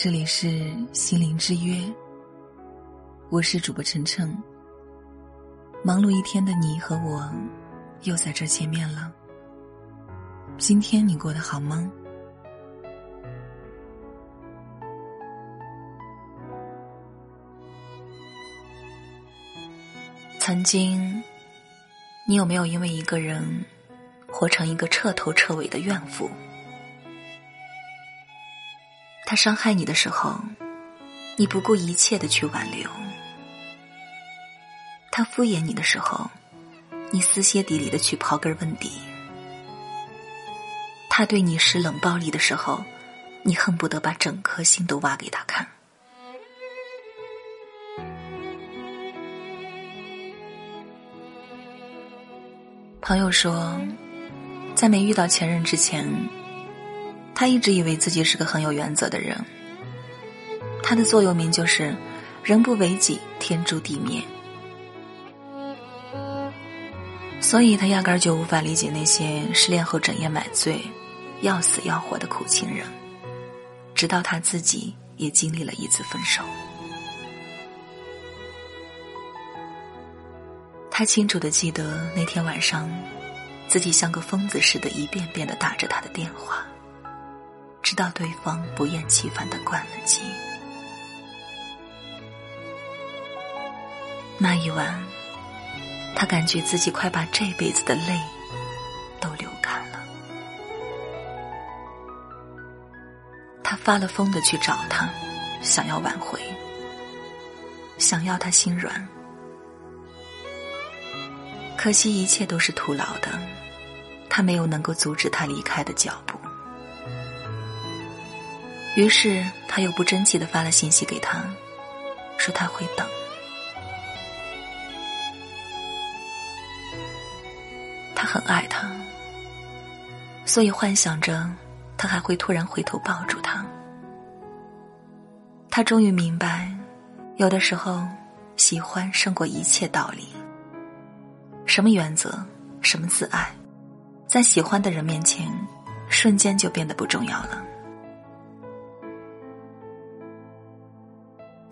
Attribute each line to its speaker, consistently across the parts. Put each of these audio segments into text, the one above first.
Speaker 1: 这里是心灵之约，我是主播晨晨。忙碌一天的你和我，又在这见面了。今天你过得好吗？曾经，你有没有因为一个人，活成一个彻头彻尾的怨妇？伤害你的时候，你不顾一切的去挽留；他敷衍你的时候，你撕歇底里的去刨根问底；他对你施冷暴力的时候，你恨不得把整颗心都挖给他看。朋友说，在没遇到前任之前。他一直以为自己是个很有原则的人，他的座右铭就是“人不为己，天诛地灭”。所以他压根儿就无法理解那些失恋后整夜买醉、要死要活的苦情人。直到他自己也经历了一次分手，他清楚的记得那天晚上，自己像个疯子似的，一遍遍的打着他的电话。直到对方不厌其烦的关了机。那一晚，他感觉自己快把这辈子的泪都流干了。他发了疯的去找他，想要挽回，想要他心软。可惜一切都是徒劳的，他没有能够阻止他离开的脚步。于是他又不争气的发了信息给他，说他会等。他很爱他，所以幻想着他还会突然回头抱住他。他终于明白，有的时候喜欢胜过一切道理。什么原则，什么自爱，在喜欢的人面前，瞬间就变得不重要了。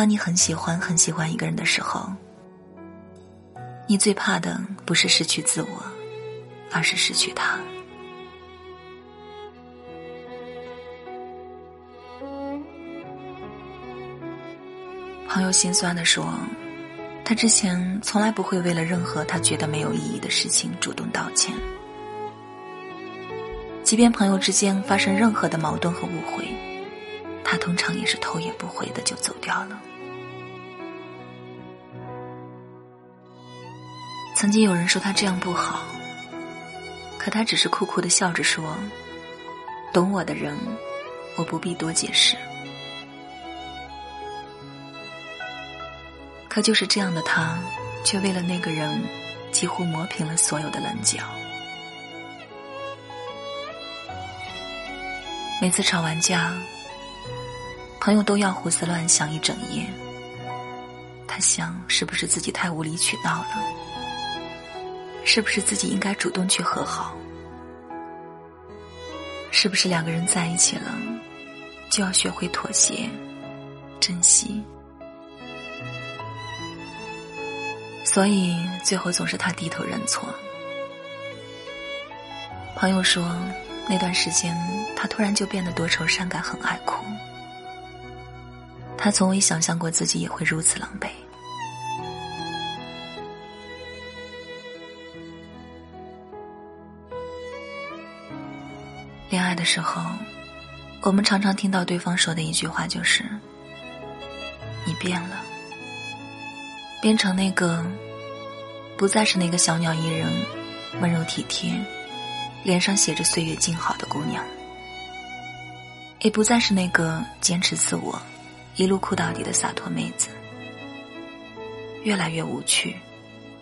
Speaker 1: 当你很喜欢很喜欢一个人的时候，你最怕的不是失去自我，而是失去他。朋友心酸的说，他之前从来不会为了任何他觉得没有意义的事情主动道歉，即便朋友之间发生任何的矛盾和误会，他通常也是头也不回的就走掉了。曾经有人说他这样不好，可他只是酷酷的笑着说：“懂我的人，我不必多解释。”可就是这样的他，却为了那个人，几乎磨平了所有的棱角。每次吵完架，朋友都要胡思乱想一整夜。他想，是不是自己太无理取闹了？是不是自己应该主动去和好？是不是两个人在一起了，就要学会妥协、珍惜？所以最后总是他低头认错。朋友说，那段时间他突然就变得多愁善感，很爱哭。他从未想象过自己也会如此狼狈。的时候，我们常常听到对方说的一句话就是：“你变了，变成那个不再是那个小鸟依人、温柔体贴、脸上写着岁月静好的姑娘，也不再是那个坚持自我、一路哭到底的洒脱妹子。越来越无趣，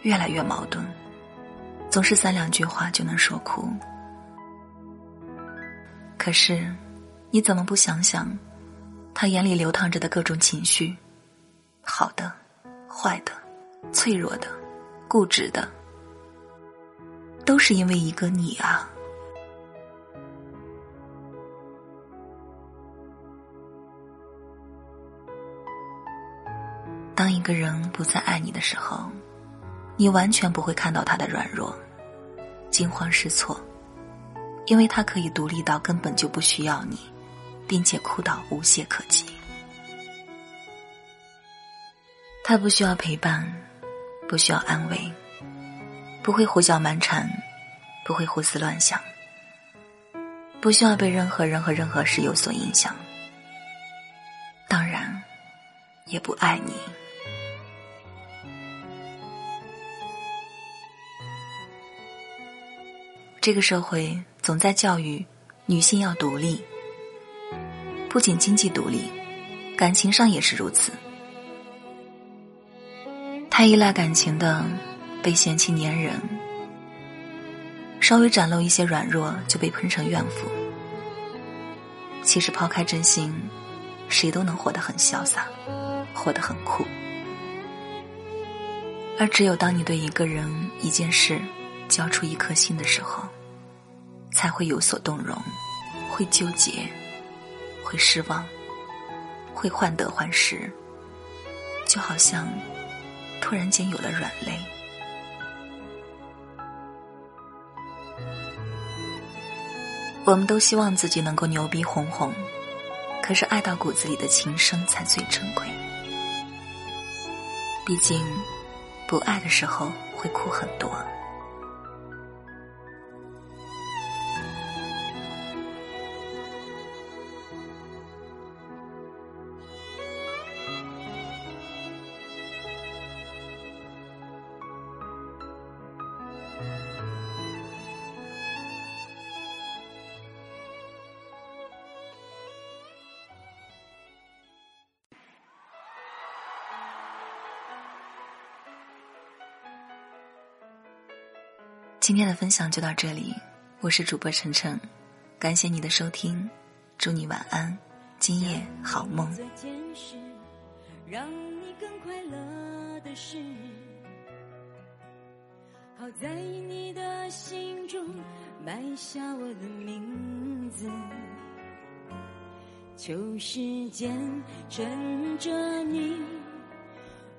Speaker 1: 越来越矛盾，总是三两句话就能说哭。”可是你怎么不想想他眼里流淌着的各种情绪好的坏的脆弱的固执的都是因为一个你啊。
Speaker 2: 当一个人不再爱你的时候你完全不会看到他的软弱惊慌失措因为他可以独立到根本就不需要你，并且哭到无懈可击。他不需要陪伴，不需要安慰，不会胡搅蛮缠，不会胡思乱想，不需要被任何人和任何事有所影响。当然，也不爱你。这个社会总在教育女性要独立，不仅经济独立，感情上也是如此。太依赖感情的，被嫌弃粘人；稍微展露一些软弱，就被喷成怨妇。其实抛开真心，谁都能活得很潇洒，活得很酷。而只有当你对一个人、一件事交出一颗心的时候，才会有所动容，会纠结，会失望，会患得患失，就好像突然间有了软肋。我们都希望自己能够牛逼哄哄，可是爱到骨子里的情深才最珍贵。毕竟，不爱的时候会哭很多。今天的分享就到这里，我是主播晨晨，感谢你的收听，祝你晚安，今夜好梦。好在你的心中埋下我的名字，求时间趁着你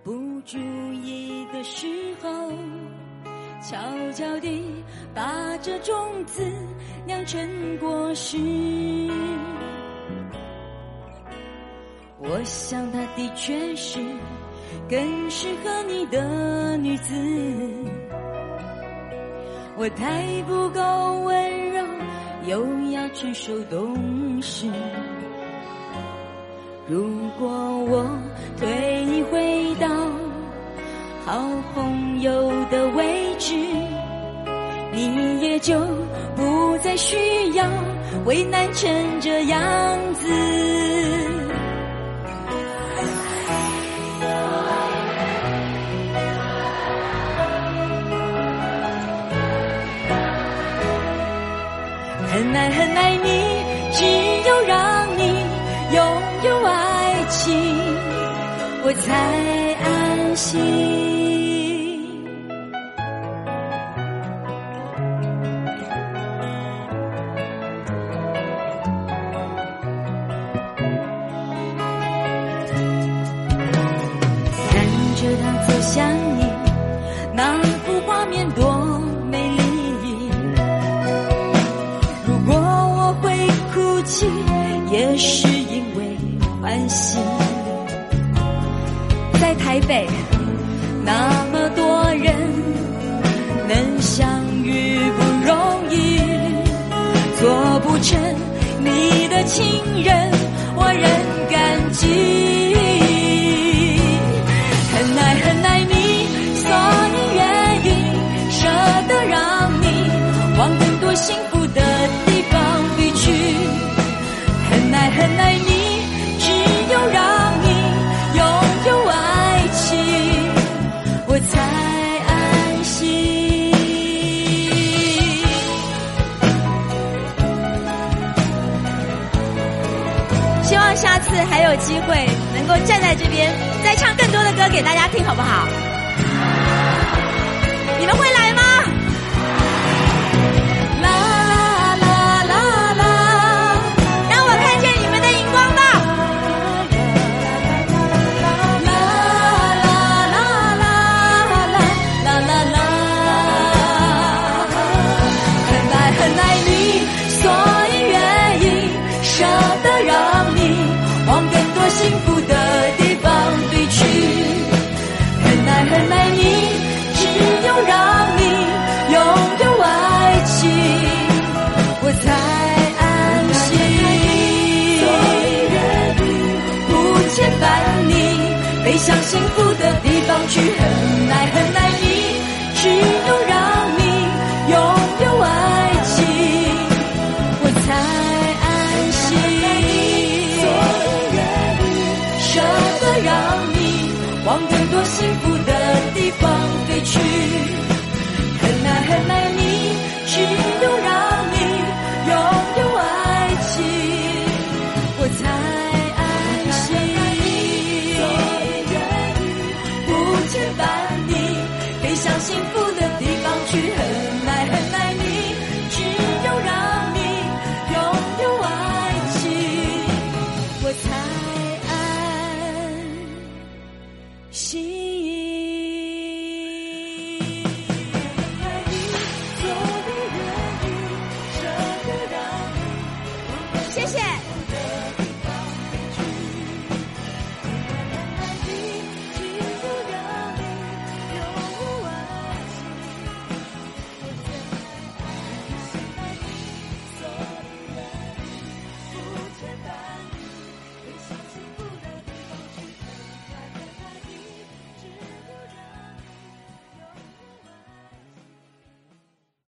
Speaker 2: 不注意的时候。悄悄地把这种子酿成果实。我想她的确是更适合你的女子。我太不够温柔，又要成熟懂事。如果我退回到好朋友的位置，你也就不再需要为难成这样子。很爱很爱你，只有让你拥有爱情，我才爱心。看着他走向你那幅画面多美丽如果我会哭泣也是因为欢喜台北那么多人能相遇不容易，做不成你的情人，我仍感激。
Speaker 1: 还有机会能够站在这边，再唱更多的歌给大家听，好不好？你们会来
Speaker 2: 向幸福的地方去，很爱很爱你，只有让你拥有爱情，我才安心。舍得让你往更多幸福的地方飞去。